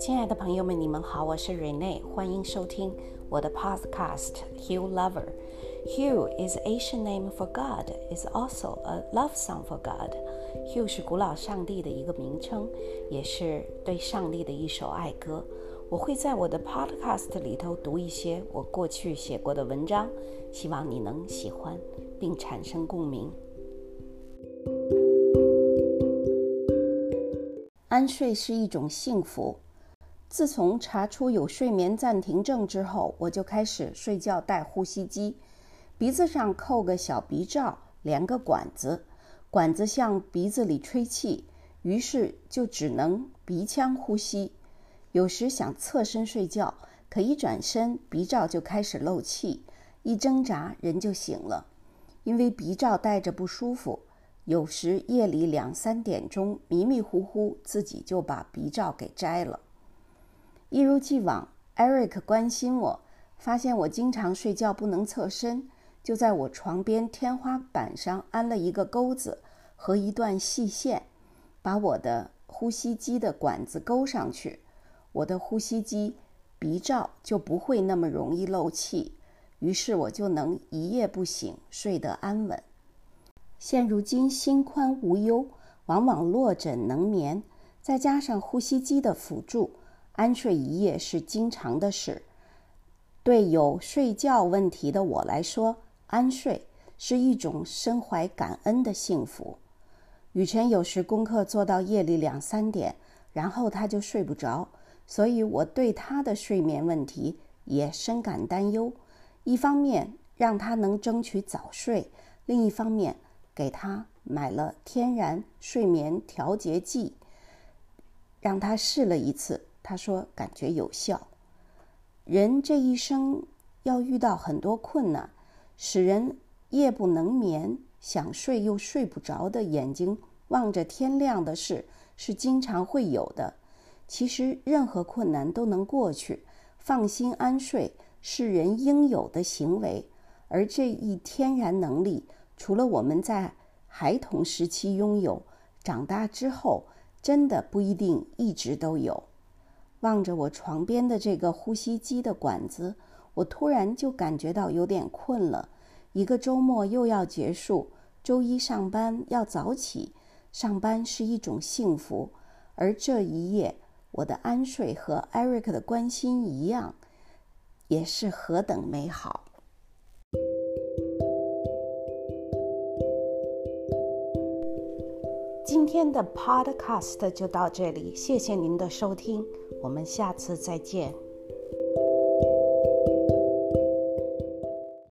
亲爱的朋友们，你们好，我是 Rene，欢迎收听我的 Podcast Hugh Lover。Hugh is Asian name for God, is also a love song for God. Hugh 是古老上帝的一个名称，也是对上帝的一首爱歌。我会在我的 Podcast 里头读一些我过去写过的文章，希望你能喜欢并产生共鸣。安睡是一种幸福。自从查出有睡眠暂停症之后，我就开始睡觉戴呼吸机，鼻子上扣个小鼻罩，连个管子，管子向鼻子里吹气，于是就只能鼻腔呼吸。有时想侧身睡觉，可一转身，鼻罩就开始漏气，一挣扎人就醒了。因为鼻罩戴着不舒服，有时夜里两三点钟迷迷糊糊，自己就把鼻罩给摘了。一如既往，Eric 关心我，发现我经常睡觉不能侧身，就在我床边天花板上安了一个钩子和一段细线，把我的呼吸机的管子勾上去，我的呼吸机鼻罩就不会那么容易漏气，于是我就能一夜不醒，睡得安稳。现如今心宽无忧，往往落枕能眠，再加上呼吸机的辅助。安睡一夜是经常的事，对有睡觉问题的我来说，安睡是一种身怀感恩的幸福。雨辰有时功课做到夜里两三点，然后他就睡不着，所以我对他的睡眠问题也深感担忧。一方面让他能争取早睡，另一方面给他买了天然睡眠调节剂，让他试了一次。他说：“感觉有效。人这一生要遇到很多困难，使人夜不能眠、想睡又睡不着的眼睛望着天亮的事是经常会有的。其实任何困难都能过去，放心安睡是人应有的行为。而这一天然能力，除了我们在孩童时期拥有，长大之后真的不一定一直都有。”望着我床边的这个呼吸机的管子，我突然就感觉到有点困了。一个周末又要结束，周一上班要早起，上班是一种幸福。而这一夜，我的安睡和 Eric 的关心一样，也是何等美好。今天的 Podcast 就到这里，谢谢您的收听。我们下次再见。